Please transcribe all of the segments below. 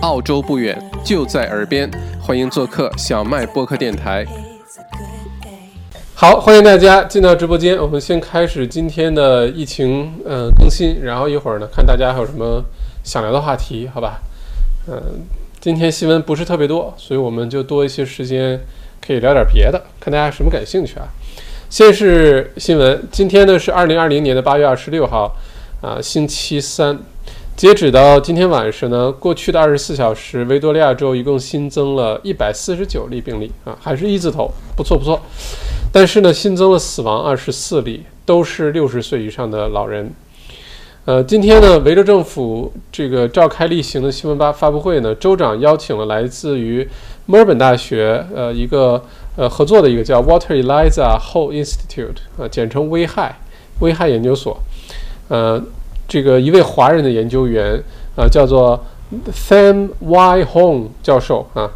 澳洲不远，就在耳边，欢迎做客小麦播客电台。好，欢迎大家进到直播间。我们先开始今天的疫情嗯更新，然后一会儿呢，看大家还有什么想聊的话题，好吧？嗯，今天新闻不是特别多，所以我们就多一些时间可以聊点别的，看大家什么感兴趣啊。先是新闻，今天呢是二零二零年的八月二十六号，啊，星期三。截止到今天晚上呢，过去的二十四小时，维多利亚州一共新增了一百四十九例病例啊，还是一字头，不错不错。但是呢，新增了死亡二十四例，都是六十岁以上的老人。呃，今天呢，维州政府这个召开例行的新闻发发布会呢，州长邀请了来自于墨尔本大学呃一个。呃，合作的一个叫 Water Eliza Ho Institute，啊，简称危害危害研究所。呃，这个一位华人的研究员，啊，叫做 Sam Y Hong 教授啊，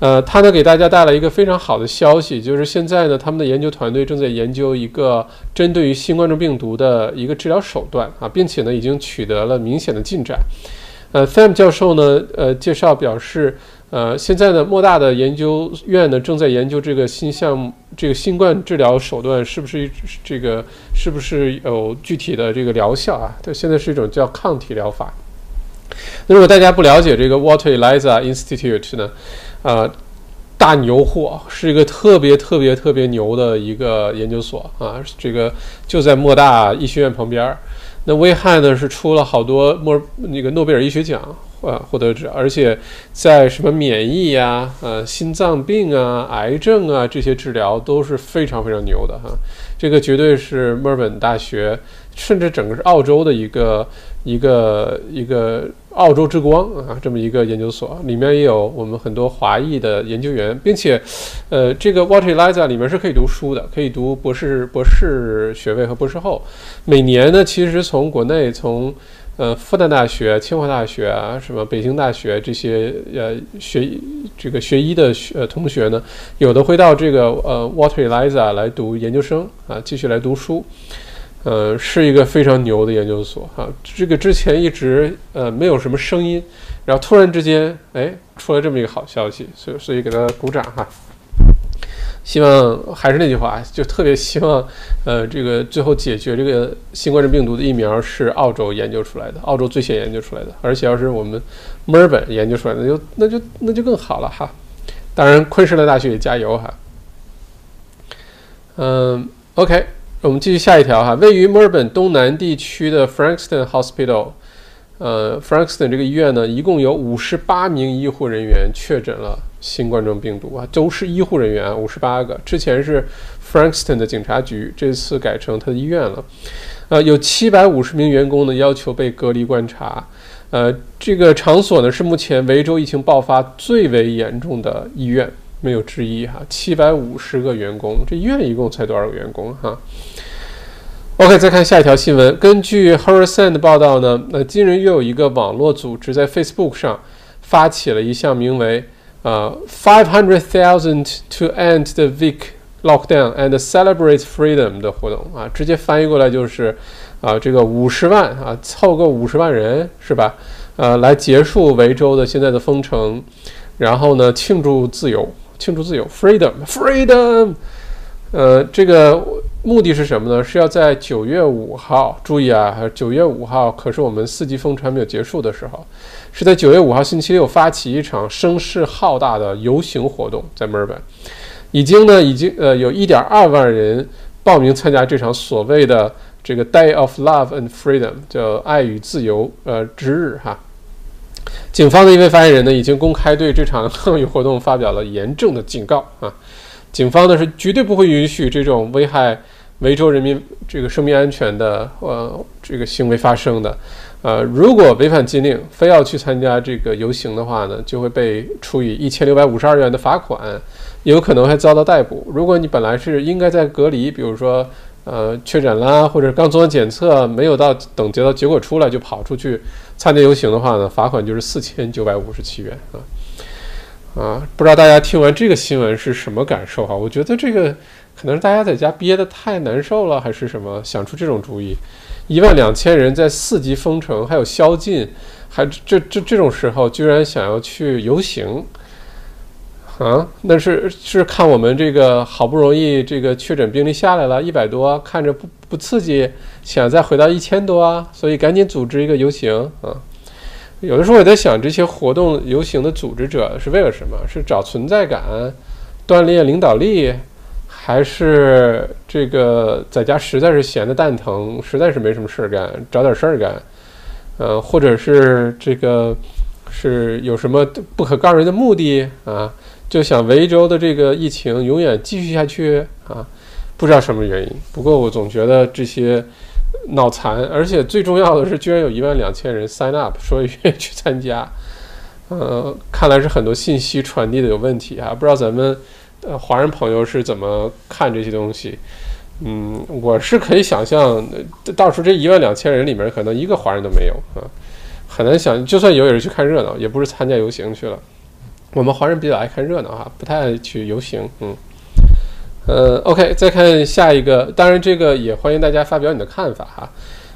呃，他呢给大家带来一个非常好的消息，就是现在呢，他们的研究团队正在研究一个针对于新冠状病毒的一个治疗手段啊，并且呢，已经取得了明显的进展。呃，Sam 教授呢，呃，介绍表示。呃，现在呢，莫大的研究院呢正在研究这个新项目，这个新冠治疗手段是不是这个是不是有具体的这个疗效啊？它现在是一种叫抗体疗法。那如果大家不了解这个 Water Eliza Institute 呢，啊，大牛货，是一个特别特别特别牛的一个研究所啊，这个就在莫大医学院旁边儿。那危害呢是出了好多莫那个诺贝尔医学奖。呃，获得者，而且在什么免疫呀、呃，心脏病啊、癌症啊这些治疗都是非常非常牛的哈。这个绝对是墨尔本大学，甚至整个是澳洲的一个一个一个澳洲之光啊，这么一个研究所，里面也有我们很多华裔的研究员，并且，呃，这个 Water Eliza 里面是可以读书的，可以读博士博士学位和博士后。每年呢，其实从国内从呃，复旦大学、清华大学啊，什么北京大学这些呃学这个学医的呃同学呢，有的会到这个呃 Water Eliza 来读研究生啊，继续来读书，呃，是一个非常牛的研究所哈。这个之前一直呃没有什么声音，然后突然之间哎出来这么一个好消息，所以所以给他鼓掌哈。希望还是那句话，就特别希望，呃，这个最后解决这个新冠病毒的疫苗是澳洲研究出来的，澳洲最先研究出来的，而且要是我们墨尔本研究出来的，就那就那就更好了哈。当然，昆士兰大学也加油哈。嗯，OK，我们继续下一条哈。位于墨尔本东南地区的 Frankston Hospital，呃，Frankston 这个医院呢，一共有五十八名医护人员确诊了。新冠状病毒啊，都是医护人员，五十八个。之前是 Frankston 的警察局，这次改成他的医院了。呃，有七百五十名员工呢，要求被隔离观察。呃，这个场所呢，是目前维州疫情爆发最为严重的医院，没有之一哈。七百五十个员工，这医院一共才多少个员工哈？OK，再看下一条新闻。根据 Horrison 的报道呢，那今日又有一个网络组织在 Facebook 上发起了一项名为呃，five hundred thousand to end the week lockdown and celebrate freedom 的活动啊，直接翻译过来就是啊，这个五十万啊，凑够五十万人是吧？呃，来结束维州的现在的封城，然后呢，庆祝自由，庆祝自由，freedom，freedom。呃，这个目的是什么呢？是要在九月五号，注意啊，九月五号可是我们四级封城还没有结束的时候。是在九月五号星期六发起一场声势浩大的游行活动，在墨尔本，已经呢，已经呃有一点二万人报名参加这场所谓的这个 Day of Love and Freedom，叫爱与自由呃之日哈。警方的一位发言人呢，已经公开对这场抗议活动发表了严重的警告啊。警方呢是绝对不会允许这种危害维州人民这个生命安全的呃这个行为发生的。呃，如果违反禁令，非要去参加这个游行的话呢，就会被处以一千六百五十二元的罚款，有可能还遭到逮捕。如果你本来是应该在隔离，比如说呃确诊啦，或者刚做完检测没有到等结到结果出来就跑出去参加游行的话呢，罚款就是四千九百五十七元啊。啊，不知道大家听完这个新闻是什么感受哈？我觉得这个可能是大家在家憋得太难受了，还是什么，想出这种主意。一万两千人在四级封城，还有宵禁，还这这这种时候，居然想要去游行，啊，那是是看我们这个好不容易这个确诊病例下来了一百多，看着不不刺激，想再回到一千多啊，所以赶紧组织一个游行啊。有的时候我在想，这些活动游行的组织者是为了什么？是找存在感，锻炼领导力，还是这个在家实在是闲得蛋疼，实在是没什么事儿干，找点事儿干？呃，或者是这个是有什么不可告人的目的啊？就想维州的这个疫情永远继续下去啊？不知道什么原因。不过我总觉得这些。脑残，而且最重要的是，居然有一万两千人 sign up，说愿意去参加。呃，看来是很多信息传递的有问题啊，不知道咱们呃华人朋友是怎么看这些东西。嗯，我是可以想象，到时候这一万两千人里面，可能一个华人都没有啊，很难想，就算有也是去看热闹，也不是参加游行去了。我们华人比较爱看热闹哈，不太爱去游行，嗯。呃，OK，再看下一个。当然，这个也欢迎大家发表你的看法哈。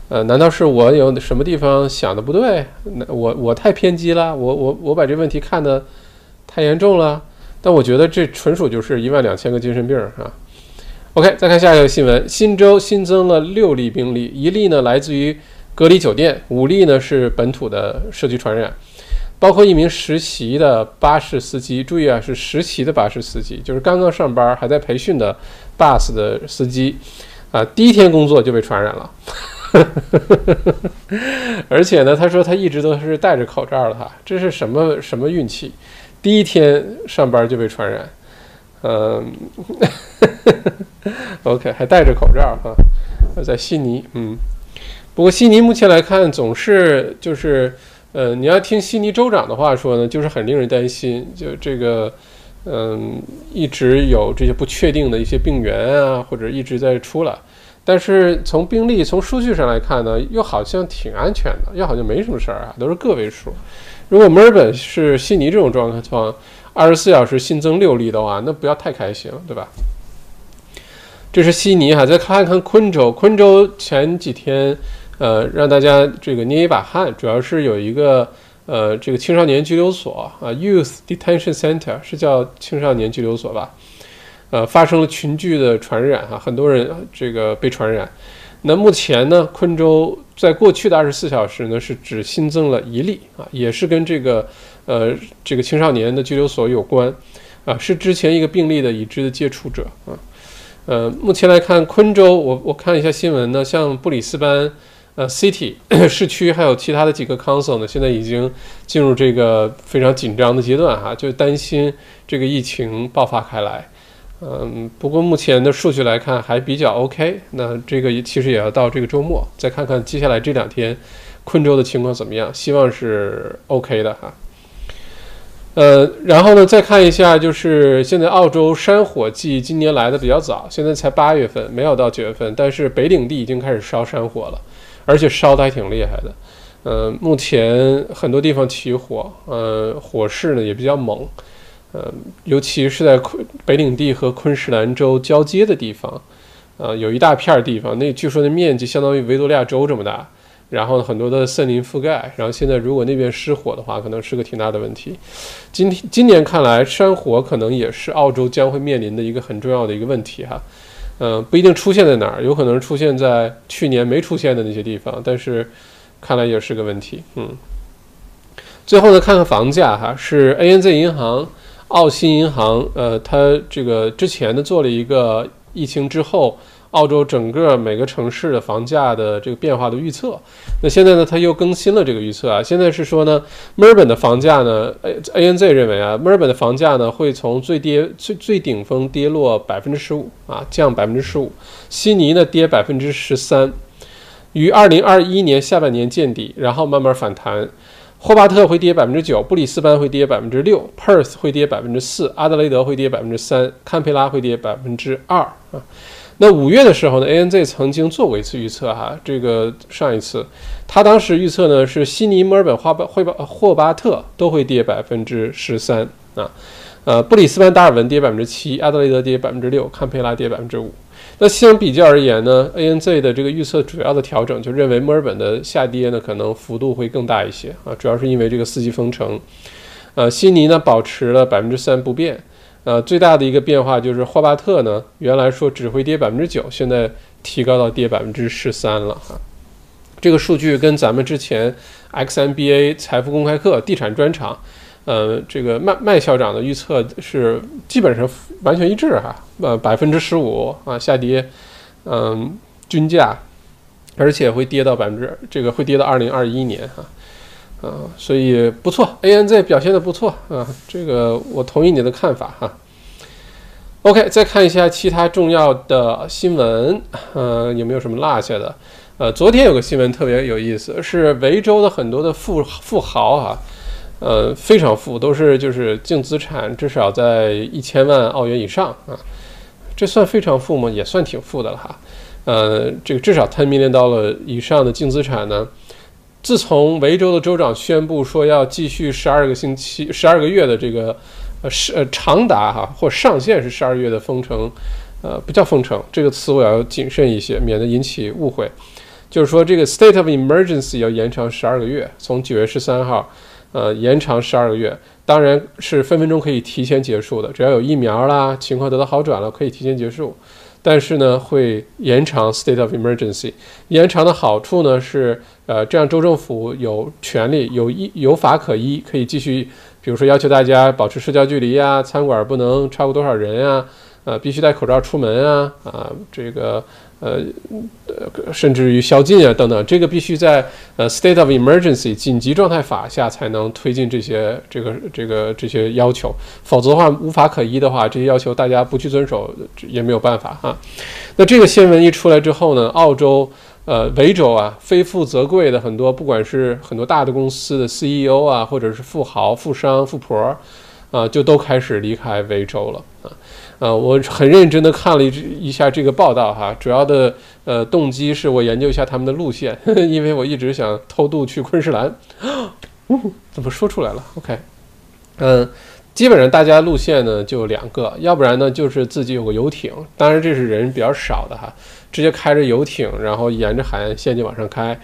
呃，难道是我有什么地方想的不对？那我我太偏激了，我我我把这问题看得太严重了。但我觉得这纯属就是一万两千个精神病啊。OK，再看下一个新闻：新州新增了六例病例，一例呢来自于隔离酒店，五例呢是本土的社区传染。包括一名实习的巴士司机，注意啊，是实习的巴士司机，就是刚刚上班还在培训的 bus 的司机，啊，第一天工作就被传染了，而且呢，他说他一直都是戴着口罩的哈，这是什么什么运气？第一天上班就被传染，嗯，OK，还戴着口罩哈，在悉尼，嗯，不过悉尼目前来看总是就是。呃，你要听悉尼州长的话说呢，就是很令人担心，就这个，嗯，一直有这些不确定的一些病源啊，或者一直在出来，但是从病例、从数据上来看呢，又好像挺安全的，又好像没什么事儿啊，都是个位数。如果墨尔本是悉尼这种状况，二十四小时新增六例的话，那不要太开心了，对吧？这是悉尼哈，再看一看昆州，昆州前几天。呃，让大家这个捏一把汗，主要是有一个呃，这个青少年拘留所啊，Youth Detention Center 是叫青少年拘留所吧？呃，发生了群聚的传染哈，很多人这个被传染。那目前呢，昆州在过去的二十四小时呢，是只新增了一例啊，也是跟这个呃这个青少年的拘留所有关啊，是之前一个病例的已知的接触者啊。呃，目前来看，昆州我我看了一下新闻呢，像布里斯班。呃，city 市区还有其他的几个 council 呢，现在已经进入这个非常紧张的阶段哈，就担心这个疫情爆发开来。嗯，不过目前的数据来看还比较 OK。那这个其实也要到这个周末，再看看接下来这两天昆州的情况怎么样，希望是 OK 的哈。呃，然后呢，再看一下，就是现在澳洲山火季今年来的比较早，现在才八月份，没有到九月份，但是北领地已经开始烧山火了。而且烧的还挺厉害的，呃，目前很多地方起火，呃，火势呢也比较猛，呃，尤其是在昆北领地和昆士兰州交接的地方，呃，有一大片地方，那据说那面积相当于维多利亚州这么大，然后很多的森林覆盖，然后现在如果那边失火的话，可能是个挺大的问题。今天今年看来，山火可能也是澳洲将会面临的一个很重要的一个问题哈。嗯，不一定出现在哪儿，有可能出现在去年没出现的那些地方，但是看来也是个问题。嗯，最后呢，看看房价哈，是 ANZ 银行、澳新银行，呃，它这个之前呢做了一个疫情之后。澳洲整个每个城市的房价的这个变化的预测，那现在呢，它又更新了这个预测啊。现在是说呢，墨尔本的房价呢，A A N Z 认为啊，墨尔本的房价呢会从最跌最最顶峰跌落百分之十五啊，降百分之十五。悉尼呢跌百分之十三，于二零二一年下半年见底，然后慢慢反弹。霍巴特会跌百分之九，布里斯班会跌百分之六，Perth 会跌百分之四，阿德雷德会跌百分之三，堪培拉会跌百分之二啊。那五月的时候呢，ANZ 曾经做过一次预测哈，这个上一次，他当时预测呢是悉尼、墨尔本、花巴、霍巴、霍巴特都会跌百分之十三，啊。呃，布里斯班达尔文跌百分之七，阿德雷德跌百分之六，堪培拉跌百分之五。那相比较而言呢，ANZ 的这个预测主要的调整就认为墨尔本的下跌呢可能幅度会更大一些啊，主要是因为这个四级封城。呃，悉尼呢保持了百分之三不变。呃，最大的一个变化就是霍巴特呢，原来说只会跌百分之九，现在提高到跌百分之十三了哈。这个数据跟咱们之前 XMBA 财富公开课地产专场。呃，这个麦麦校长的预测是基本上完全一致哈，呃，百分之十五啊下跌，嗯，均价，而且会跌到百分之这个会跌到二零二一年哈，啊，所以不错，ANZ 表现的不错啊，这个我同意你的看法哈。OK，再看一下其他重要的新闻，呃，有没有什么落下的？呃，昨天有个新闻特别有意思，是维州的很多的富富豪啊。呃，非常富，都是就是净资产至少在一千万澳元以上啊，这算非常富吗？也算挺富的了哈。呃，这个至少 ten million dollar 以上的净资产呢，自从维州的州长宣布说要继续十二个星期、十二个月的这个呃是呃长达哈或上限是十二月的封城，呃不叫封城这个词我要谨慎一些，免得引起误会。就是说这个 state of emergency 要延长十二个月，从九月十三号。呃，延长十二个月，当然是分分钟可以提前结束的，只要有疫苗啦，情况得到好转了，可以提前结束。但是呢，会延长 state of emergency。延长的好处呢是，呃，这样州政府有权利、有依、有法可依，可以继续，比如说要求大家保持社交距离呀，餐馆不能超过多少人呀，呃，必须戴口罩出门啊，啊，这个。呃，甚至于宵禁啊等等，这个必须在呃 state of emergency 紧急状态法下才能推进这些这个这个这些要求，否则的话无法可依的话，这些要求大家不去遵守也没有办法哈。那这个新闻一出来之后呢，澳洲呃维州啊，非富则贵的很多，不管是很多大的公司的 CEO 啊，或者是富豪、富商、富婆啊，就都开始离开维州了啊。啊，我很认真的看了一一下这个报道哈，主要的呃动机是我研究一下他们的路线，因为我一直想偷渡去昆士兰，怎么说出来了？OK，嗯，基本上大家路线呢就两个，要不然呢就是自己有个游艇，当然这是人比较少的哈，直接开着游艇，然后沿着海岸线就往上开。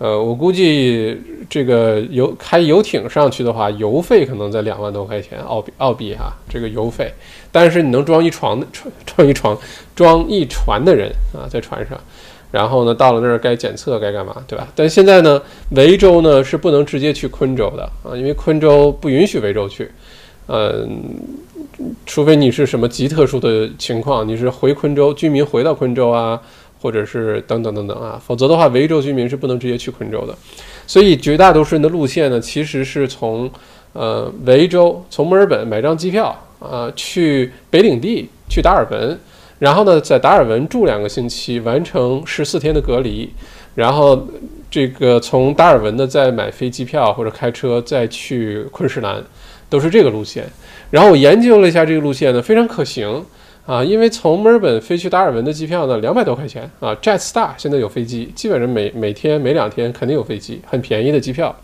呃，我估计这个游开游艇上去的话，油费可能在两万多块钱澳币澳币哈，这个油费。但是你能装一床的装 装一床装一船的人啊，在船上，然后呢到了那儿该检测该干嘛，对吧？但现在呢，维州呢是不能直接去昆州的啊，因为昆州不允许维州去，嗯，除非你是什么极特殊的情况，你是回昆州居民回到昆州啊。或者是等等等等啊，否则的话，维州居民是不能直接去昆州的。所以绝大多数人的路线呢，其实是从呃维州从墨尔本买张机票啊，去北领地去达尔文，然后呢在达尔文住两个星期，完成十四天的隔离，然后这个从达尔文呢再买飞机票或者开车再去昆士兰，都是这个路线。然后我研究了一下这个路线呢，非常可行。啊，因为从墨尔本飞去达尔文的机票呢，两百多块钱啊，Jetstar 现在有飞机，基本上每每天每两天肯定有飞机，很便宜的机票。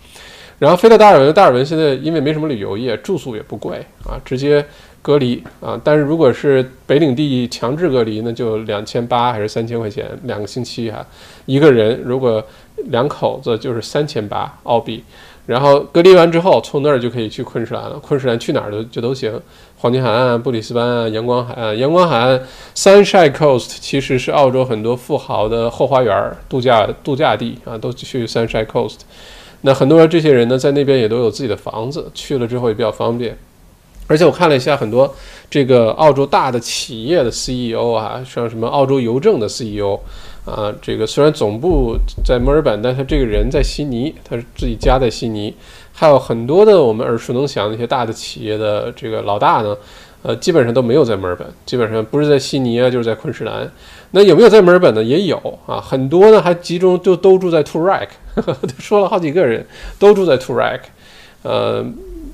然后飞到达尔文，达尔文现在因为没什么旅游业，住宿也不贵啊，直接隔离啊。但是如果是北领地强制隔离，那就两千八还是三千块钱两个星期哈，一个人如果两口子就是三千八澳币。然后隔离完之后，从那儿就可以去昆士兰了。昆士兰去哪儿都就都行，黄金海岸、布里斯班啊、阳光海岸。阳光海岸 （Sunshine Coast） 其实是澳洲很多富豪的后花园、度假度假地啊，都去 Sunshine Coast。那很多这些人呢，在那边也都有自己的房子，去了之后也比较方便。而且我看了一下很多这个澳洲大的企业的 CEO 啊，像什么澳洲邮政的 CEO。啊，这个虽然总部在墨尔本，但他这个人在悉尼，他是自己家在悉尼。还有很多的我们耳熟能详的一些大的企业的这个老大呢，呃，基本上都没有在墨尔本，基本上不是在悉尼啊，就是在昆士兰。那有没有在墨尔本呢？也有啊，很多呢还集中就都住在 Toorak，说了好几个人都住在 Toorak，呃，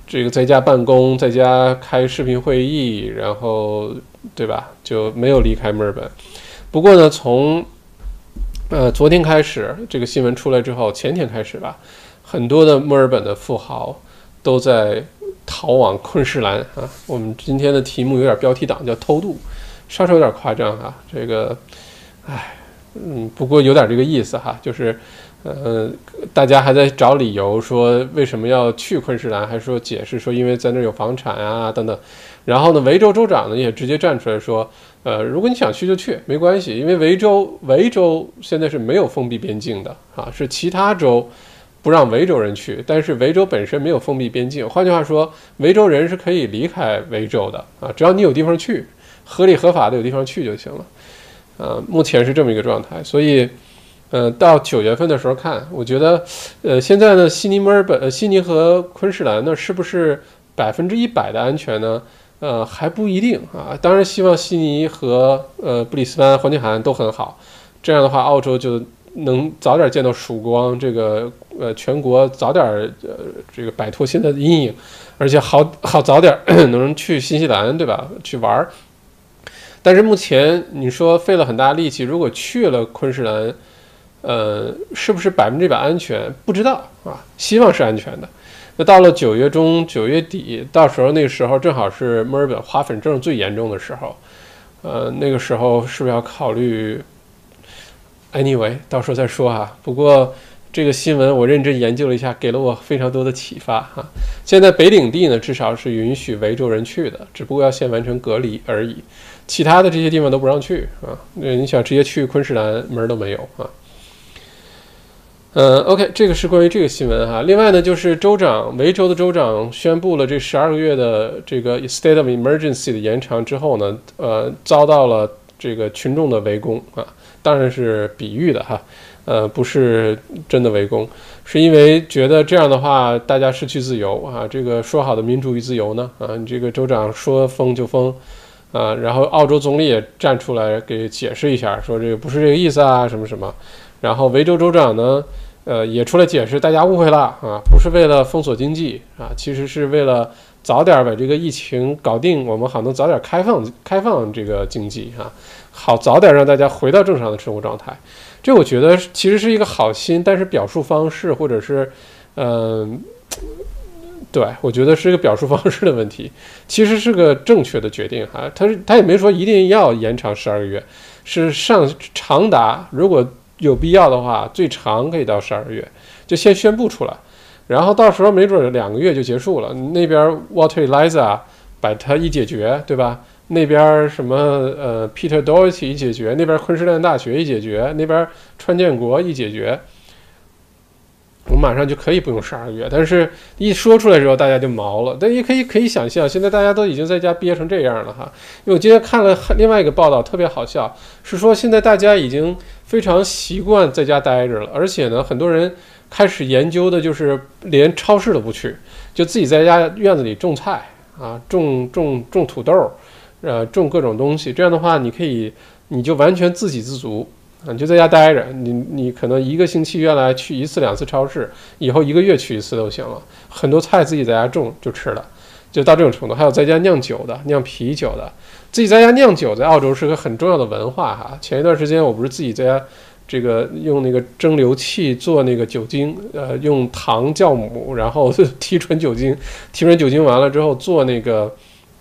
这个在家办公，在家开视频会议，然后对吧，就没有离开墨尔本。不过呢，从呃，昨天开始这个新闻出来之后，前天开始吧，很多的墨尔本的富豪都在逃往昆士兰啊。我们今天的题目有点标题党，叫偷渡，稍稍有点夸张哈。这个，唉，嗯，不过有点这个意思哈，就是。呃，大家还在找理由说为什么要去昆士兰，还是说解释说因为在那儿有房产啊等等。然后呢，维州州长呢也直接站出来说，呃，如果你想去就去，没关系，因为维州维州现在是没有封闭边境的啊，是其他州不让维州人去，但是维州本身没有封闭边境。换句话说，维州人是可以离开维州的啊，只要你有地方去，合理合法的有地方去就行了。呃，目前是这么一个状态，所以。呃，到九月份的时候看，我觉得，呃，现在呢，悉尼、墨尔本、呃，悉尼和昆士兰呢，是不是百分之一百的安全呢？呃，还不一定啊。当然，希望悉尼和呃布里斯班、黄金海岸都很好，这样的话，澳洲就能早点见到曙光，这个呃，全国早点呃这个摆脱现在的阴影，而且好好早点 能去新西兰，对吧？去玩儿。但是目前你说费了很大力气，如果去了昆士兰。呃，是不是百分之百安全？不知道啊，希望是安全的。那到了九月中、九月底，到时候那个时候正好是墨尔本花粉症最严重的时候，呃，那个时候是不是要考虑？Anyway，到时候再说啊。不过这个新闻我认真研究了一下，给了我非常多的启发哈。现在北领地呢，至少是允许维州人去的，只不过要先完成隔离而已。其他的这些地方都不让去啊。那你想直接去昆士兰，门都没有啊。嗯，OK，这个是关于这个新闻哈。另外呢，就是州长，维州的州长宣布了这十二个月的这个 state of emergency 的延长之后呢，呃，遭到了这个群众的围攻啊，当然是比喻的哈，呃，不是真的围攻，是因为觉得这样的话大家失去自由啊，这个说好的民主与自由呢？啊，你这个州长说封就封啊，然后澳洲总理也站出来给解释一下，说这个不是这个意思啊，什么什么。然后维州州长呢，呃，也出来解释，大家误会了啊，不是为了封锁经济啊，其实是为了早点把这个疫情搞定，我们好能早点开放开放这个经济啊，好早点让大家回到正常的生活状态。这我觉得其实是一个好心，但是表述方式或者是，嗯，对我觉得是一个表述方式的问题，其实是个正确的决定哈。他他也没说一定要延长十二个月，是上长达如果。有必要的话，最长可以到十二个月，就先宣布出来，然后到时候没准两个月就结束了。那边 Water Eliza 把它一解决，对吧？那边什么呃 Peter Doherty 一解决，那边昆士兰大学一解决，那边川建国一解决。我马上就可以不用十二个月，但是一说出来之后，大家就毛了。但也可以可以想象，现在大家都已经在家憋成这样了哈。因为我今天看了另外一个报道，特别好笑，是说现在大家已经非常习惯在家待着了，而且呢，很多人开始研究的就是连超市都不去，就自己在家院子里种菜啊，种种种土豆，呃，种各种东西。这样的话，你可以，你就完全自给自足。啊你就在家待着，你你可能一个星期原来去一次两次超市，以后一个月去一次都行了。很多菜自己在家种就吃了，就到这种程度。还有在家酿酒的、酿啤酒的，自己在家酿酒在澳洲是个很重要的文化哈。前一段时间我不是自己在家这个用那个蒸馏器做那个酒精，呃，用糖酵母，然后 提纯酒精，提纯酒精完了之后做那个。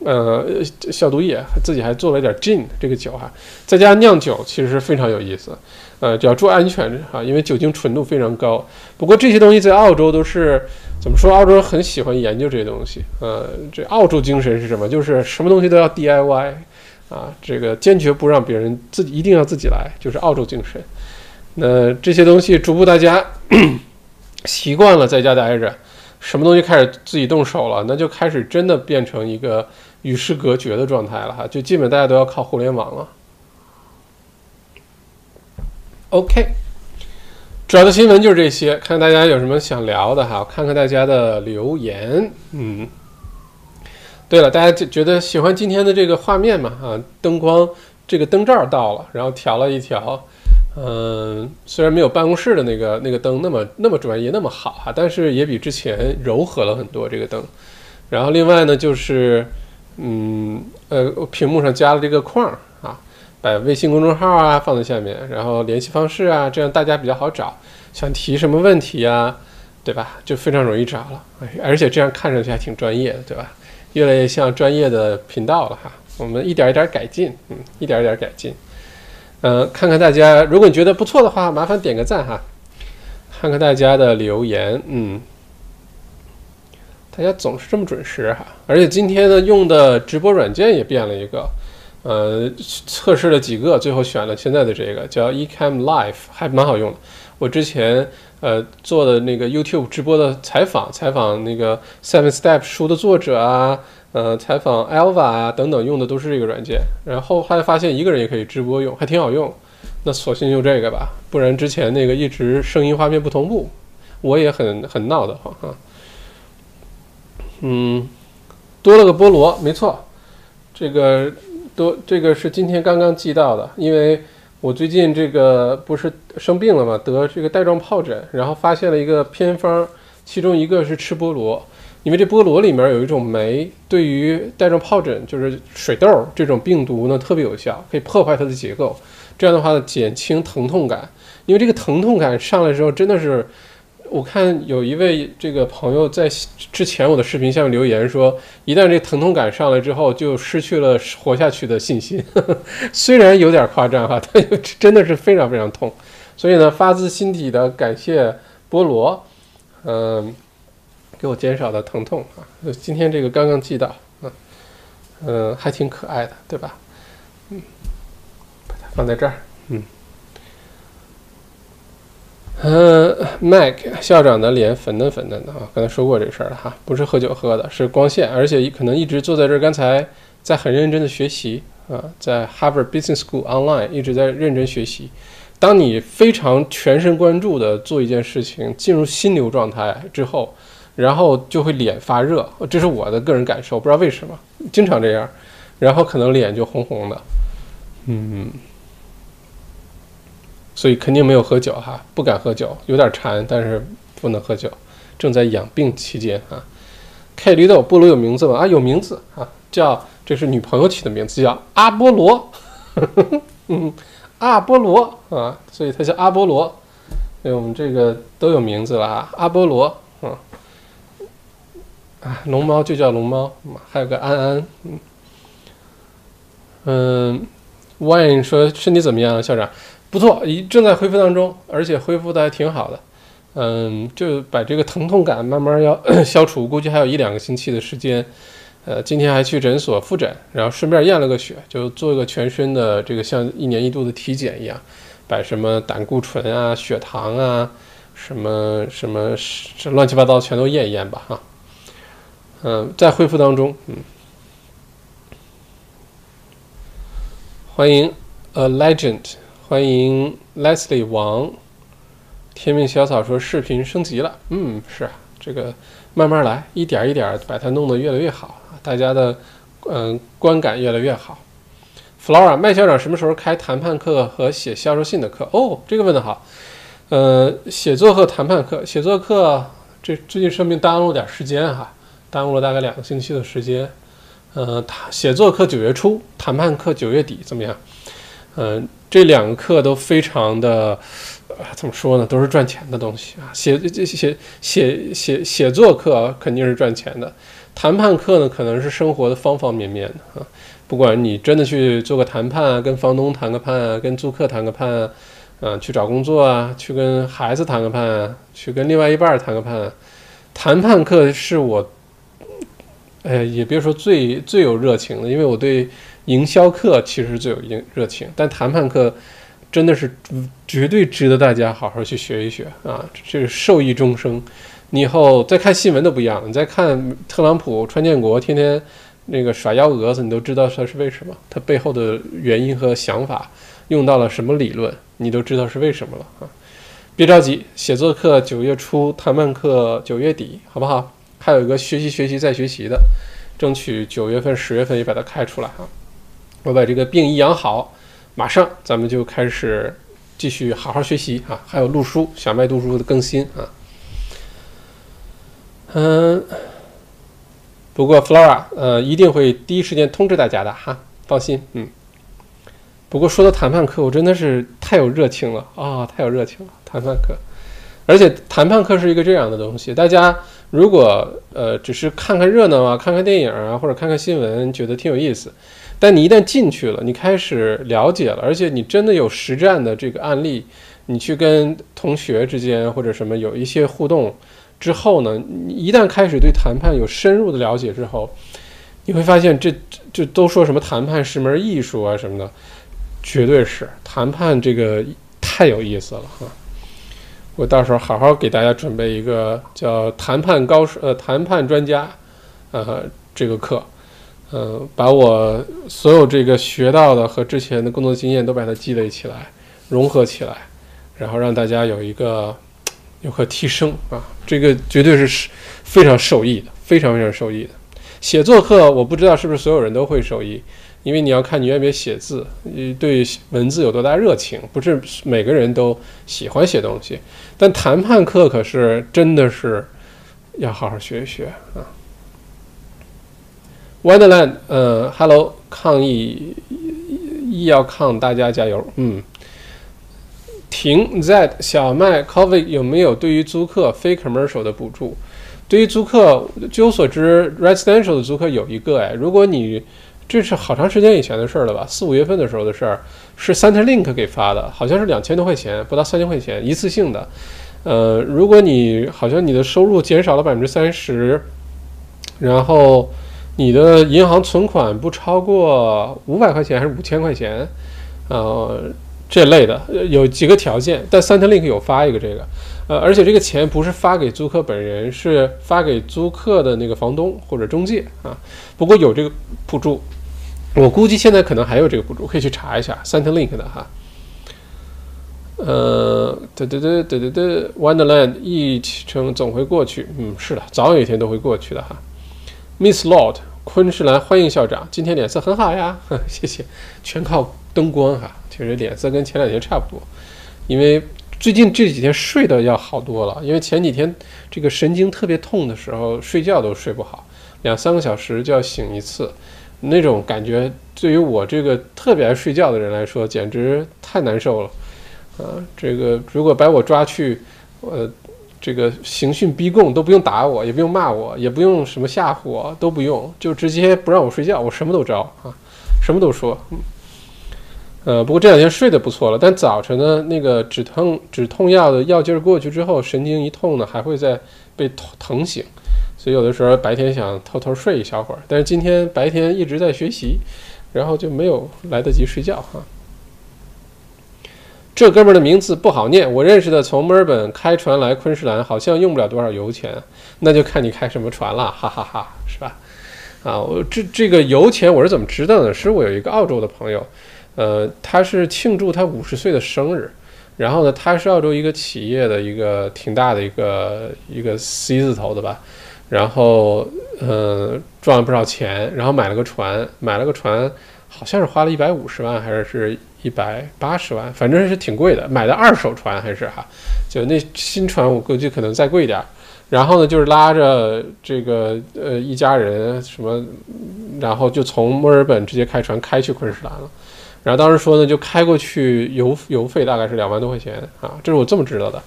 呃，消毒液，自己还做了点 gin 这个酒哈，在家酿酒其实是非常有意思，呃，只要注意安全哈，因为酒精纯度非常高。不过这些东西在澳洲都是怎么说？澳洲人很喜欢研究这些东西，呃，这澳洲精神是什么？就是什么东西都要 DIY 啊，这个坚决不让别人自己一定要自己来，就是澳洲精神。那这些东西逐步大家 习惯了在家待着，什么东西开始自己动手了，那就开始真的变成一个。与世隔绝的状态了哈，就基本大家都要靠互联网了。OK，主要的新闻就是这些，看大家有什么想聊的哈，看看大家的留言。嗯，对了，大家就觉得喜欢今天的这个画面吗？啊，灯光这个灯罩到了，然后调了一调。嗯，虽然没有办公室的那个那个灯那么那么专业那么好哈，但是也比之前柔和了很多这个灯。然后另外呢就是。嗯，呃，屏幕上加了这个框啊，把微信公众号啊放在下面，然后联系方式啊，这样大家比较好找。想提什么问题啊？对吧？就非常容易找了，而且这样看上去还挺专业的，对吧？越来越像专业的频道了哈。我们一点一点改进，嗯，一点一点改进。嗯，看看大家，如果你觉得不错的话，麻烦点个赞哈。看看大家的留言，嗯，大家总是这么准时哈。而且今天呢，用的直播软件也变了一个，呃，测试了几个，最后选了现在的这个叫 Ecam Live，还蛮好用的。我之前呃做的那个 YouTube 直播的采访，采访那个 Seven Step 书的作者啊。呃，采访 Alva 啊等等用的都是这个软件，然后后来发现一个人也可以直播用，还挺好用，那索性用这个吧，不然之前那个一直声音画面不同步，我也很很闹得慌啊。嗯，多了个菠萝，没错，这个多这个是今天刚刚寄到的，因为我最近这个不是生病了嘛，得这个带状疱疹，然后发现了一个偏方，其中一个是吃菠萝。因为这菠萝里面有一种酶，对于带状疱疹，就是水痘这种病毒呢特别有效，可以破坏它的结构，这样的话呢减轻疼痛感。因为这个疼痛感上来之后，真的是，我看有一位这个朋友在之前我的视频下面留言说，一旦这疼痛感上来之后，就失去了活下去的信心。虽然有点夸张哈，但真的是非常非常痛。所以呢，发自心底的感谢菠萝，嗯。给我减少了疼痛啊！今天这个刚刚寄到，嗯嗯，还挺可爱的，对吧？嗯，把它放在这儿，嗯嗯，Mike 校长的脸粉嫩粉嫩的啊，刚才说过这事儿了哈，不是喝酒喝的，是光线，而且可能一直坐在这儿，刚才在很认真的学习啊，在 Harvard Business School online 一直在认真学习。当你非常全神贯注的做一件事情，进入心流状态之后。然后就会脸发热，这是我的个人感受，不知道为什么，经常这样，然后可能脸就红红的，嗯，所以肯定没有喝酒哈，不敢喝酒，有点馋，但是不能喝酒，正在养病期间啊。K 驴豆菠萝有名字吗？啊，有名字啊，叫这是女朋友起的名字，叫阿波罗，嗯，阿波罗啊，所以它叫阿波罗，所以我们这个都有名字了啊，阿波罗，啊，龙猫就叫龙猫，还有个安安，嗯嗯，Wine 说身体怎么样，校长？不错，一正在恢复当中，而且恢复的还挺好的，嗯，就把这个疼痛感慢慢要消除，估计还有一两个星期的时间。呃，今天还去诊所复诊，然后顺便验了个血，就做个全身的这个像一年一度的体检一样，把什么胆固醇啊、血糖啊、什么什么乱七八糟全都验一验吧，哈。嗯，在恢复当中。嗯，欢迎 A Legend，欢迎 Leslie 王。天命小草说视频升级了。嗯，是啊，这个慢慢来，一点一点把它弄得越来越好，大家的嗯观感越来越好。Flora 麦校长什么时候开谈判课和写销售信的课？哦，这个问的好。呃，写作和谈判课，写作课这最近生病耽误了点时间哈。耽误了大概两个星期的时间，呃，谈写作课九月初，谈判课九月底，怎么样？嗯，这两个课都非常的，啊怎么说呢？都是赚钱的东西啊。写这写写写写作课肯定是赚钱的，谈判课呢，可能是生活的方方面面的啊。不管你真的去做个谈判啊，跟房东谈个判啊，跟租客谈个判啊，嗯，去找工作啊，去跟孩子谈个判啊，去跟另外一半谈个判，谈判课是我。哎，也别说最最有热情的，因为我对营销课其实最有热热情，但谈判课真的是绝对值得大家好好去学一学啊！这是受益终生。你以后再看新闻都不一样，你再看特朗普、川建国天天那个耍幺蛾子，你都知道他是为什么，他背后的原因和想法用到了什么理论，你都知道是为什么了啊！别着急，写作课九月初，谈判课九月底，好不好？还有一个学习学习再学习的，争取九月份、十月份也把它开出来哈。我把这个病一养好，马上咱们就开始继续好好学习啊！还有录书，小麦读书的更新啊。嗯，不过 Flora 呃一定会第一时间通知大家的哈，放心。嗯。不过说到谈判课，我真的是太有热情了啊，太有热情了！谈判课，而且谈判课是一个这样的东西，大家如果呃只是看看热闹啊，看看电影啊，或者看看新闻，觉得挺有意思，但你一旦进去了，你开始了解了，而且你真的有实战的这个案例，你去跟同学之间或者什么有一些互动之后呢，你一旦开始对谈判有深入的了解之后，你会发现这这都说什么谈判是门艺术啊什么的，绝对是谈判这个太有意思了哈。我到时候好好给大家准备一个叫谈判高手呃谈判专家，呃这个课，呃把我所有这个学到的和之前的工作经验都把它积累起来，融合起来，然后让大家有一个有个提升啊，这个绝对是非常受益的，非常非常受益的。写作课我不知道是不是所有人都会受益。因为你要看你愿不愿意写字，你对文字有多大热情，不是每个人都喜欢写东西。但谈判课可是真的是要好好学一学啊。Wonderland，呃，Hello，抗议医药抗，大家加油。嗯，停，That 小麦，Covid 有没有对于租客非 commercial 的补助？对于租客，据我所知，residential 的租客有一个哎，如果你这是好长时间以前的事儿了吧？四五月份的时候的事儿，是 Centrelink 给发的，好像是两千多块钱，不到三千块钱，一次性的。呃，如果你好像你的收入减少了百分之三十，然后你的银行存款不超过五百块钱还是五千块钱，呃，这类的有几个条件，但 Centrelink 有发一个这个，呃，而且这个钱不是发给租客本人，是发给租客的那个房东或者中介啊。不过有这个补助。我估计现在可能还有这个补助，可以去查一下 Centrelink 的哈。呃，对对对对对对，Wonderland 疫情总会过去，嗯，是的，早有一天都会过去的哈。Miss Lord，昆士兰欢迎校长，今天脸色很好呀，谢谢，全靠灯光哈，其实脸色跟前两天差不多，因为最近这几天睡得要好多了，因为前几天这个神经特别痛的时候，睡觉都睡不好，两三个小时就要醒一次。那种感觉对于我这个特别爱睡觉的人来说，简直太难受了，啊，这个如果把我抓去，呃，这个刑讯逼供都不用打我，也不用骂我，也不用什么吓唬我，都不用，就直接不让我睡觉，我什么都招啊，什么都说，嗯，呃，不过这两天睡得不错了，但早晨呢，那个止疼止痛药的药劲儿过去之后，神经一痛呢，还会再被疼醒。所以有的时候白天想偷偷睡一小会儿，但是今天白天一直在学习，然后就没有来得及睡觉哈。这哥们儿的名字不好念，我认识的从墨尔本开船来昆士兰，好像用不了多少油钱，那就看你开什么船了，哈哈哈，是吧？啊，我这这个油钱我是怎么知道的？是我有一个澳洲的朋友，呃，他是庆祝他五十岁的生日，然后呢，他是澳洲一个企业的一个挺大的一个一个 C 字头的吧。然后，呃，赚了不少钱，然后买了个船，买了个船，好像是花了一百五十万，还是是一百八十万，反正是挺贵的。买的二手船还是哈，就那新船我估计可能再贵点儿。然后呢，就是拉着这个呃一家人什么，然后就从墨尔本直接开船开去昆士兰了。然后当时说呢，就开过去油油费大概是两万多块钱啊，这是我这么知道的。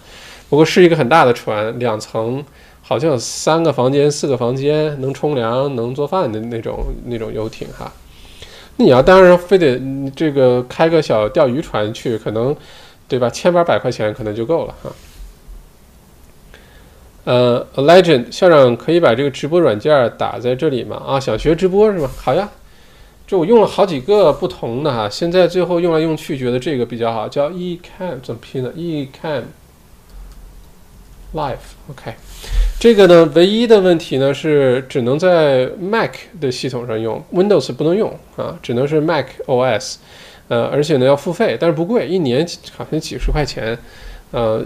不过是一个很大的船，两层。好像有三个房间、四个房间，能冲凉、能做饭的那种那种游艇哈。那你要当然非得这个开个小钓鱼船去，可能对吧？千八百块钱可能就够了哈。呃，Legend 校长可以把这个直播软件打在这里吗？啊，想学直播是吗？好呀，这我用了好几个不同的哈，现在最后用来用去觉得这个比较好，叫 Ecam 怎么拼的？Ecam Live，OK。这个呢，唯一的问题呢是只能在 Mac 的系统上用，Windows 不能用啊，只能是 Mac OS，呃，而且呢要付费，但是不贵，一年好像几十块钱，呃，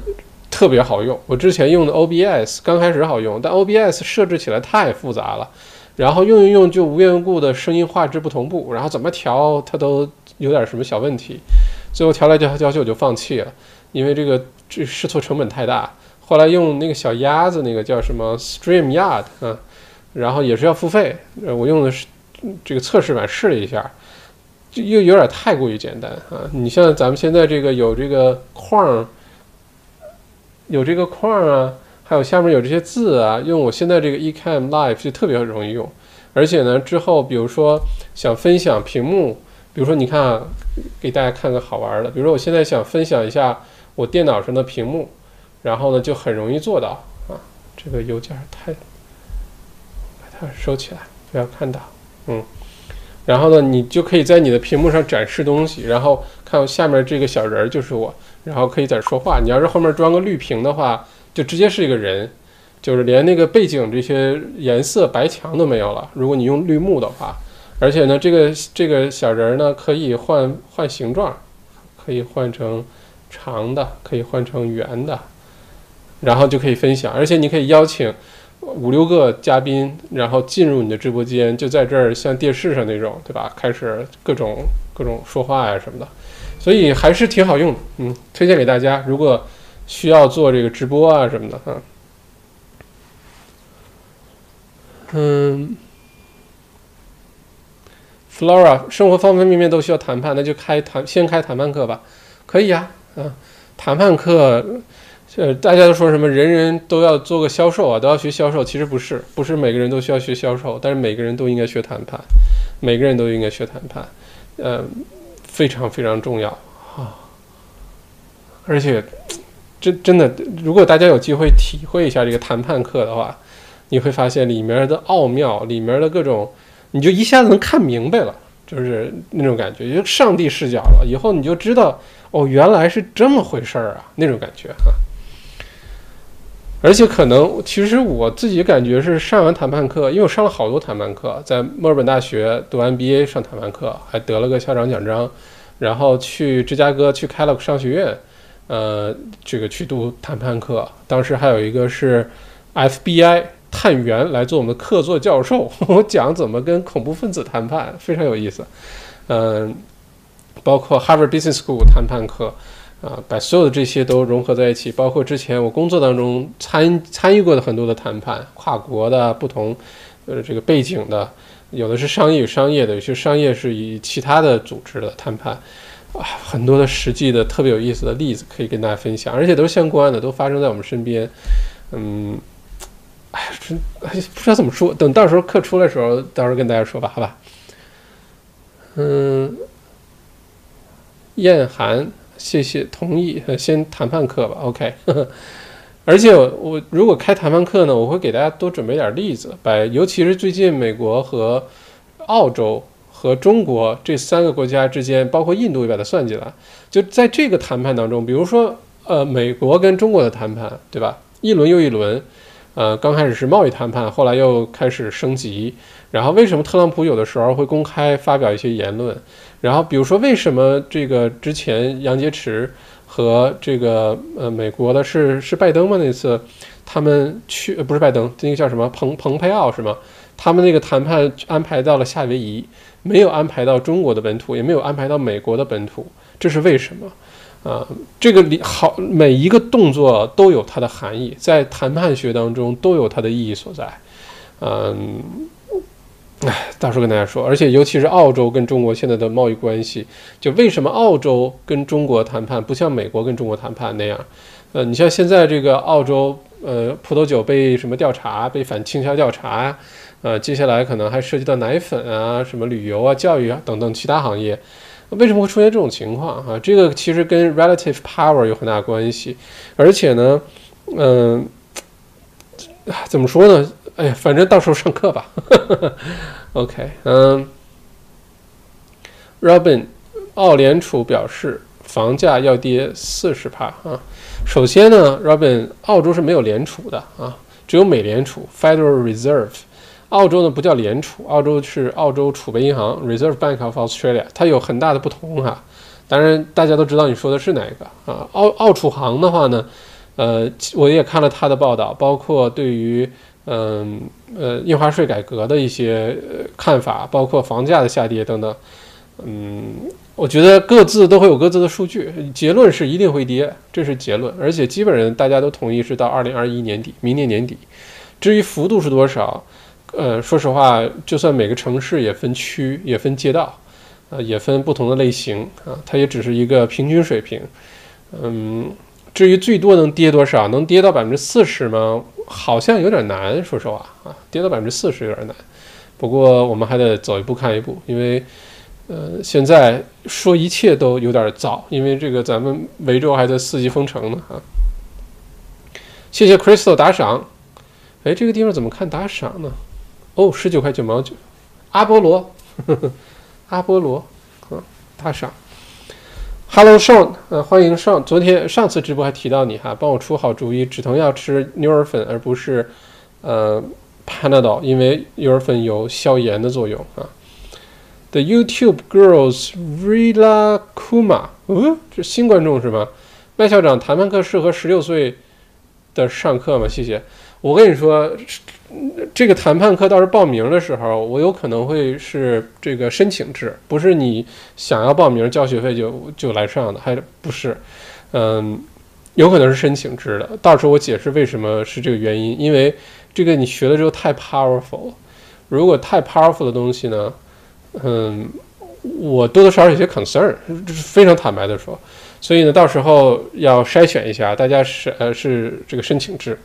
特别好用。我之前用的 OBS 刚开始好用，但 OBS 设置起来太复杂了，然后用一用就无缘无故的声音画质不同步，然后怎么调它都有点什么小问题，最后调来调调去我就放弃了，因为这个这试错成本太大。后来用那个小鸭子，那个叫什么 Stream Yard 啊，然后也是要付费。呃，我用的是这个测试版试了一下，就又有点太过于简单啊。你像咱们现在这个有这个框，有这个框啊，还有下面有这些字啊，用我现在这个 eCam Live 就特别容易用。而且呢，之后比如说想分享屏幕，比如说你看啊，给大家看个好玩的，比如说我现在想分享一下我电脑上的屏幕，然后呢就很容易做到啊。这个邮件太，把它收起来，不要看到，嗯。然后呢，你就可以在你的屏幕上展示东西，然后看下面这个小人儿就是我，然后可以在这说话。你要是后面装个绿屏的话，就直接是一个人。就是连那个背景这些颜色白墙都没有了。如果你用绿幕的话，而且呢，这个这个小人儿呢可以换换形状，可以换成长的，可以换成圆的，然后就可以分享。而且你可以邀请五六个嘉宾，然后进入你的直播间，就在这儿像电视上那种，对吧？开始各种各种说话呀什么的，所以还是挺好用的。嗯，推荐给大家，如果需要做这个直播啊什么的，哈。嗯，Flora，生活方方面面都需要谈判，那就开谈，先开谈判课吧，可以呀，啊，谈判课，呃，大家都说什么人人都要做个销售啊，都要学销售，其实不是，不是每个人都需要学销售，但是每个人都应该学谈判，每个人都应该学谈判，呃，非常非常重要啊，而且，真真的，如果大家有机会体会一下这个谈判课的话。你会发现里面的奥妙，里面的各种，你就一下子能看明白了，就是那种感觉，就上帝视角了。以后你就知道，哦，原来是这么回事儿啊，那种感觉哈。而且可能，其实我自己感觉是上完谈判课，因为我上了好多谈判课，在墨尔本大学读 MBA 上谈判课，还得了个校长奖章，然后去芝加哥去开了个商学院，呃，这个去读谈判课。当时还有一个是 FBI。探员来做我们的客座教授，我讲怎么跟恐怖分子谈判，非常有意思。嗯，包括 Harvard Business School 谈判课，啊，把所有的这些都融合在一起。包括之前我工作当中参参与过的很多的谈判，跨国的不同呃这个背景的，有的是商业与商业的，有些商业是以其他的组织的谈判，啊，很多的实际的特别有意思的例子可以跟大家分享，而且都是相关的，都发生在我们身边。嗯。哎呀，真不知道怎么说，等到时候课出来的时候，到时候跟大家说吧，好吧？嗯，燕涵，谢谢同意，先谈判课吧，OK。而且我如果开谈判课呢，我会给大家多准备点例子，把尤其是最近美国和澳洲和中国这三个国家之间，包括印度也把它算进来，就在这个谈判当中，比如说呃美国跟中国的谈判，对吧？一轮又一轮。呃，刚开始是贸易谈判，后来又开始升级。然后为什么特朗普有的时候会公开发表一些言论？然后比如说为什么这个之前杨洁篪和这个呃美国的是是拜登吗？那次他们去不是拜登，那个叫什么蓬蓬佩奥是吗？他们那个谈判安排到了夏威夷，没有安排到中国的本土，也没有安排到美国的本土，这是为什么？啊，这个里好每一个动作都有它的含义，在谈判学当中都有它的意义所在。嗯，哎，到时候跟大家说，而且尤其是澳洲跟中国现在的贸易关系，就为什么澳洲跟中国谈判不像美国跟中国谈判那样？呃，你像现在这个澳洲，呃，葡萄酒被什么调查，被反倾销调查，呃，接下来可能还涉及到奶粉啊、什么旅游啊、教育啊等等其他行业。为什么会出现这种情况？哈，这个其实跟 relative power 有很大关系，而且呢，嗯，怎么说呢？哎呀，反正到时候上课吧。OK，嗯，Robin，澳联储表示房价要跌四十帕啊。首先呢，Robin，澳洲是没有联储的啊，只有美联储 Federal Reserve。澳洲呢不叫联储，澳洲是澳洲储备银行 （Reserve Bank of Australia），它有很大的不同哈。当然，大家都知道你说的是哪个啊？澳澳储行的话呢，呃，我也看了他的报道，包括对于嗯呃印花税改革的一些看法，包括房价的下跌等等。嗯，我觉得各自都会有各自的数据，结论是一定会跌，这是结论，而且基本上大家都同意是到二零二一年底，明年年底。至于幅度是多少？呃，说实话，就算每个城市也分区，也分街道，呃，也分不同的类型啊，它也只是一个平均水平。嗯，至于最多能跌多少，能跌到百分之四十吗？好像有点难，说实话啊，跌到百分之四十有点难。不过我们还得走一步看一步，因为呃，现在说一切都有点早，因为这个咱们维州还在四级封城呢啊。谢谢 Crystal 打赏。哎，这个地方怎么看打赏呢？哦，十九块九毛九。阿波罗，呵 呵阿波罗，啊，打赏。Hello Sean，呃，欢迎上。昨天上次直播还提到你哈，帮我出好主意，止疼药吃牛耳粉而不是呃 Panadol，因为牛耳粉有消炎的作用啊。The YouTube girls Rila Kuma，嗯，这新观众是吗？麦校长，谈判课适合十六岁的上课吗？谢谢。我跟你说。这个谈判课倒是报名的时候，我有可能会是这个申请制，不是你想要报名交学费就就来上的，还不是，嗯，有可能是申请制的。到时候我解释为什么是这个原因，因为这个你学了之后太 powerful，如果太 powerful 的东西呢，嗯，我多多少少有些 concern，这是非常坦白的说，所以呢，到时候要筛选一下，大家是呃是这个申请制。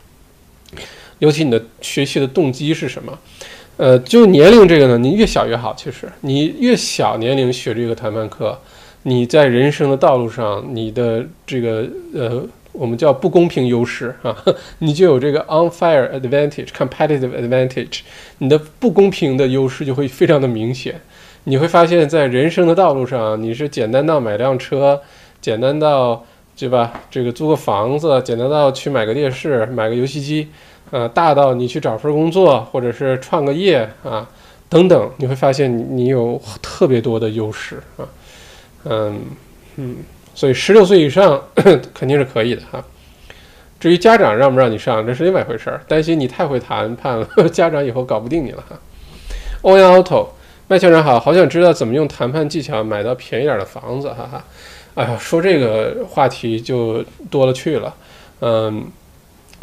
尤其你的学习的动机是什么？呃，就年龄这个呢，你越小越好。其实你越小年龄学这个谈判课，你在人生的道路上，你的这个呃，我们叫不公平优势啊，你就有这个 unfair advantage，competitive advantage，你的不公平的优势就会非常的明显。你会发现在人生的道路上，你是简单到买辆车，简单到对吧？这个租个房子，简单到去买个电视，买个游戏机。呃，大到你去找份工作，或者是创个业啊，等等，你会发现你你有特别多的优势啊，嗯嗯，所以十六岁以上肯定是可以的哈。至于家长让不让你上，这是另外一回事儿，担心你太会谈判了，家长以后搞不定你了哈。欧阳 auto，麦校长好，好想知道怎么用谈判技巧买到便宜点的房子，哈哈。哎呀，说这个话题就多了去了，嗯。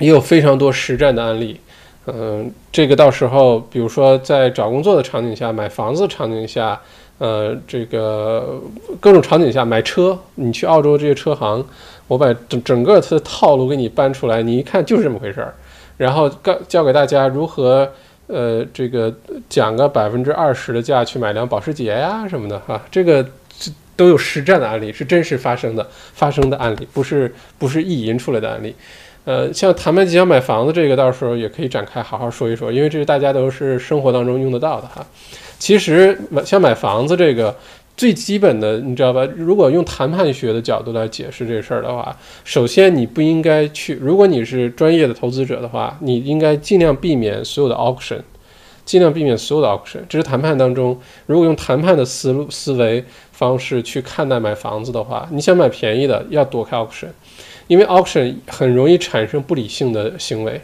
也有非常多实战的案例，嗯，这个到时候，比如说在找工作的场景下、买房子场景下，呃，这个各种场景下买车，你去澳洲这些车行，我把整整个它的套路给你搬出来，你一看就是这么回事儿，然后教教给大家如何，呃，这个讲个百分之二十的价去买辆保时捷呀什么的哈，这个都有实战的案例，是真实发生的发生的案例，不是不是意淫出来的案例。呃，像谈判即将买房子这个，到时候也可以展开好好说一说，因为这是大家都是生活当中用得到的哈。其实买像买房子这个最基本的，你知道吧？如果用谈判学的角度来解释这事儿的话，首先你不应该去，如果你是专业的投资者的话，你应该尽量避免所有的 auction，尽量避免所有的 auction。这是谈判当中，如果用谈判的思路思维方式去看待买房子的话，你想买便宜的，要躲开 auction。因为 auction 很容易产生不理性的行为，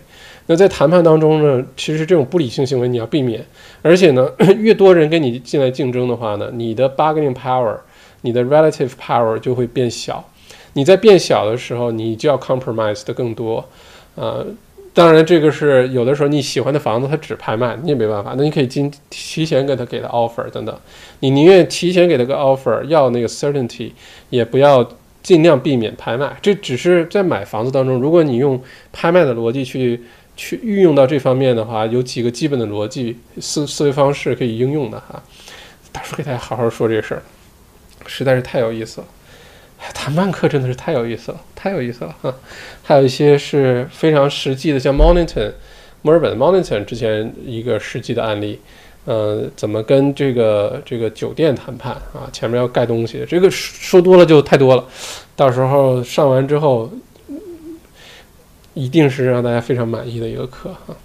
那在谈判当中呢，其实这种不理性行为你要避免，而且呢，越多人跟你进来竞争的话呢，你的 bargaining power，你的 relative power 就会变小。你在变小的时候，你就要 compromise 的更多。呃，当然这个是有的时候你喜欢的房子它只拍卖，你也没办法。那你可以今提前给他给他 offer 等等，你宁愿提前给他个 offer，要那个 certainty，也不要。尽量避免拍卖，这只是在买房子当中，如果你用拍卖的逻辑去去运用到这方面的话，有几个基本的逻辑思思维方式可以应用的哈。大叔给大家好好说这事儿，实在是太有意思了。谈判课真的是太有意思了，太有意思了哈。还有一些是非常实际的，像 Mornington 墨尔本 Monington 之前一个实际的案例。呃，怎么跟这个这个酒店谈判啊？前面要盖东西，这个说多了就太多了。到时候上完之后，一定是让大家非常满意的一个课啊。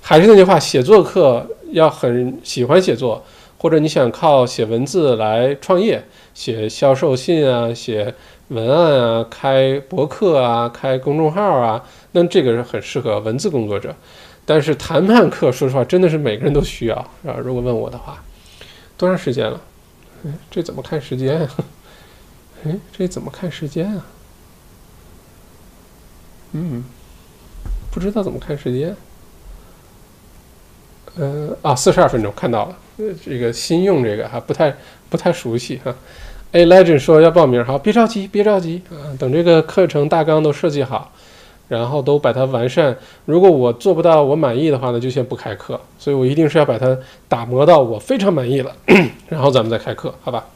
还是那句话，写作课要很喜欢写作，或者你想靠写文字来创业，写销售信啊，写文案啊，开博客啊，开公众号啊，那这个是很适合文字工作者。但是谈判课，说实话，真的是每个人都需要啊。如果问我的话，多长时间了？这怎么看时间啊？哎，这怎么看时间啊？嗯，不知道怎么看时间。呃，啊，四十二分钟看到了。呃，这个新用这个哈，不太不太熟悉哈。A Legend 说要报名，好，别着急，别着急啊，等这个课程大纲都设计好，然后都把它完善。如果我做不到我满意的话呢，就先不开课。所以我一定是要把它打磨到我非常满意了，然后咱们再开课，好吧？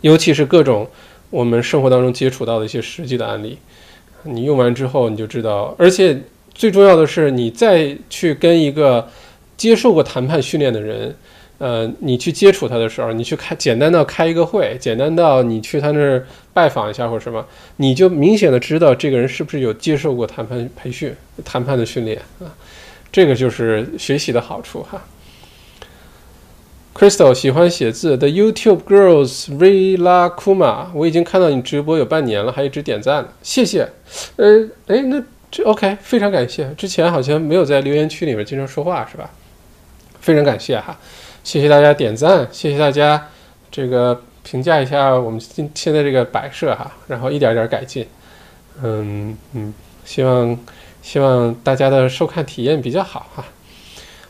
尤其是各种我们生活当中接触到的一些实际的案例，你用完之后你就知道，而且最重要的是，你再去跟一个接受过谈判训练的人。呃，你去接触他的时候，你去开简单到开一个会，简单到你去他那儿拜访一下或者什么，你就明显的知道这个人是不是有接受过谈判培训、谈判的训练啊，这个就是学习的好处哈。Crystal 喜欢写字的 YouTube Girls Rila Kuma，我已经看到你直播有半年了，还一直点赞，谢谢。呃，哎，那这 OK，非常感谢。之前好像没有在留言区里面经常说话是吧？非常感谢哈。谢谢大家点赞，谢谢大家这个评价一下我们现现在这个摆设哈，然后一点点改进，嗯嗯，希望希望大家的收看体验比较好哈。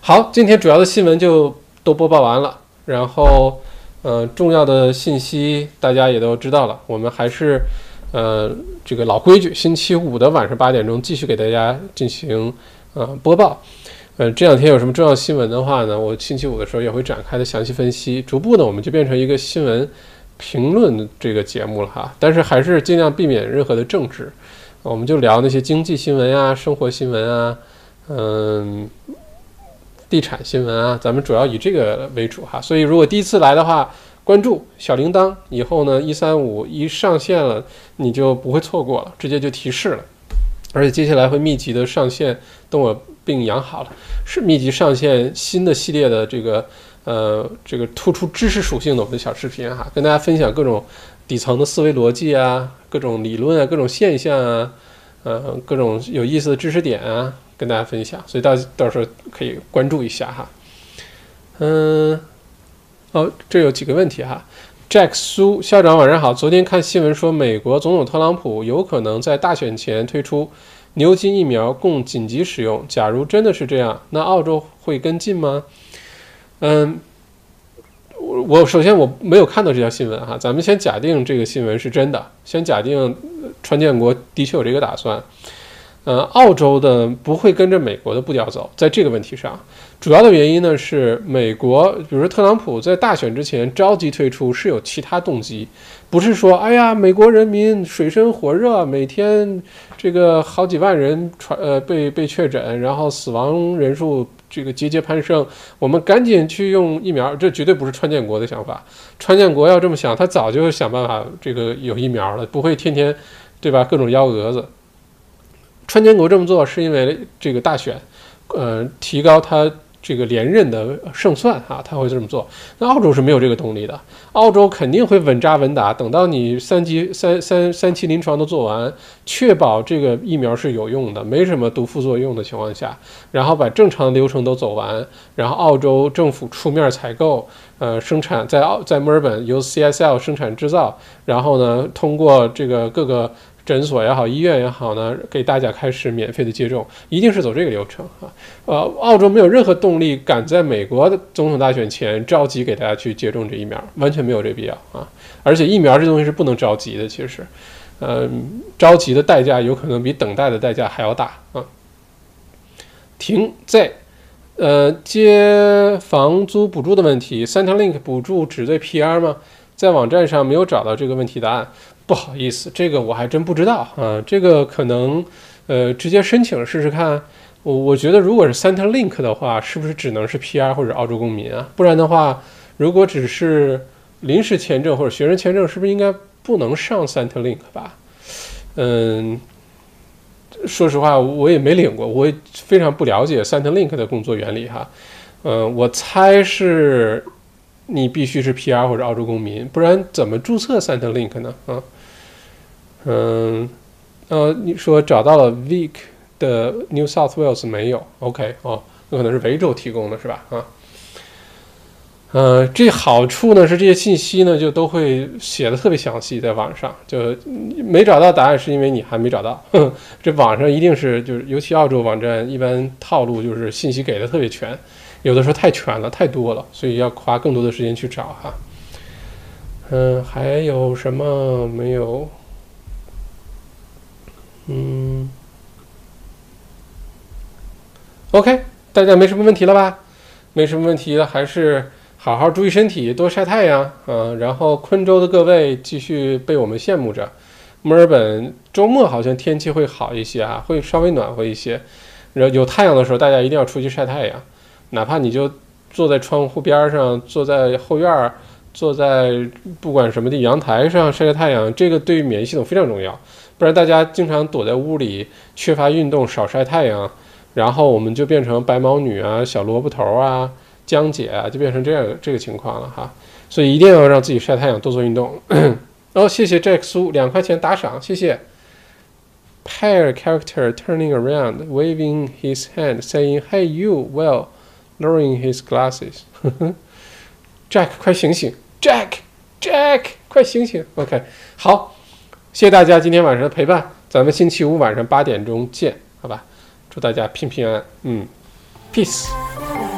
好，今天主要的新闻就都播报完了，然后嗯，重要的信息大家也都知道了，我们还是呃这个老规矩，星期五的晚上八点钟继续给大家进行呃播报。呃，这两天有什么重要新闻的话呢？我星期五的时候也会展开的详细分析。逐步呢，我们就变成一个新闻评论这个节目了哈。但是还是尽量避免任何的政治，我们就聊那些经济新闻啊、生活新闻啊、嗯、地产新闻啊。咱们主要以这个为主哈。所以如果第一次来的话，关注小铃铛，以后呢一三五一上线了，你就不会错过了，直接就提示了。而且接下来会密集的上线，等我病养好了，是密集上线新的系列的这个呃这个突出知识属性的我们的小视频哈，跟大家分享各种底层的思维逻辑啊，各种理论啊，各种现象啊，呃各种有意思的知识点啊，跟大家分享，所以到到时候可以关注一下哈。嗯，哦，这有几个问题哈。Jack 苏校长晚上好。昨天看新闻说，美国总统特朗普有可能在大选前推出牛津疫苗供紧急使用。假如真的是这样，那澳洲会跟进吗？嗯，我我首先我没有看到这条新闻哈，咱们先假定这个新闻是真的，先假定川建国的确有这个打算。呃，澳洲的不会跟着美国的步调走，在这个问题上。主要的原因呢是美国，比如说特朗普在大选之前着急退出是有其他动机，不是说哎呀美国人民水深火热，每天这个好几万人传呃被被确诊，然后死亡人数这个节节攀升，我们赶紧去用疫苗，这绝对不是川建国的想法。川建国要这么想，他早就想办法这个有疫苗了，不会天天对吧各种幺蛾子。川建国这么做是因为这个大选，嗯提高他。这个连任的胜算啊，他会这么做。那澳洲是没有这个动力的，澳洲肯定会稳扎稳打，等到你三级、三三三期临床都做完，确保这个疫苗是有用的，没什么毒副作用的情况下，然后把正常流程都走完，然后澳洲政府出面采购，呃，生产在澳在墨尔本由 CSL 生产制造，然后呢，通过这个各个。诊所也好，医院也好呢，给大家开始免费的接种，一定是走这个流程啊。呃，澳洲没有任何动力赶在美国的总统大选前着急给大家去接种这疫苗，完全没有这必要啊。而且疫苗这东西是不能着急的，其实，嗯，着急的代价有可能比等待的代价还要大啊。停在，呃，接房租补助的问题，Centlink 补助只对 PR 吗？在网站上没有找到这个问题答案。不好意思，这个我还真不知道啊。这个可能，呃，直接申请试试看。我我觉得，如果是 centrlink 的话，是不是只能是 PR 或者澳洲公民啊？不然的话，如果只是临时签证或者学生签证，是不是应该不能上 centrlink 吧？嗯，说实话，我也没领过，我也非常不了解 centrlink 的工作原理哈。嗯，我猜是你必须是 PR 或者澳洲公民，不然怎么注册 centrlink 呢？啊？嗯，呃，你说找到了 Vic 的 New South Wales 没有？OK，哦，那可能是维州提供的是吧？啊，呃，这好处呢是这些信息呢就都会写的特别详细，在网上就没找到答案是因为你还没找到，这网上一定是就是尤其澳洲网站一般套路就是信息给的特别全，有的时候太全了太多了，所以要花更多的时间去找哈。嗯，还有什么没有？嗯，OK，大家没什么问题了吧？没什么问题了，还是好好注意身体，多晒太阳啊。然后昆州的各位继续被我们羡慕着。墨尔本周末好像天气会好一些啊，会稍微暖和一些。然后有太阳的时候，大家一定要出去晒太阳，哪怕你就坐在窗户边上，坐在后院儿，坐在不管什么的阳台上晒晒太阳，这个对于免疫系统非常重要。不然大家经常躲在屋里，缺乏运动，少晒太阳，然后我们就变成白毛女啊、小萝卜头啊、江姐啊，就变成这样这个情况了哈。所以一定要让自己晒太阳，多做运动。哦，谢谢 Jack 苏两块钱打赏，谢谢。Pair character turning around, waving his hand, saying, "Hey you!" Well, lowering his glasses. Jack，快醒醒！Jack，Jack，快醒醒！OK，好。谢谢大家今天晚上的陪伴，咱们星期五晚上八点钟见，好吧？祝大家平平安安，嗯，peace。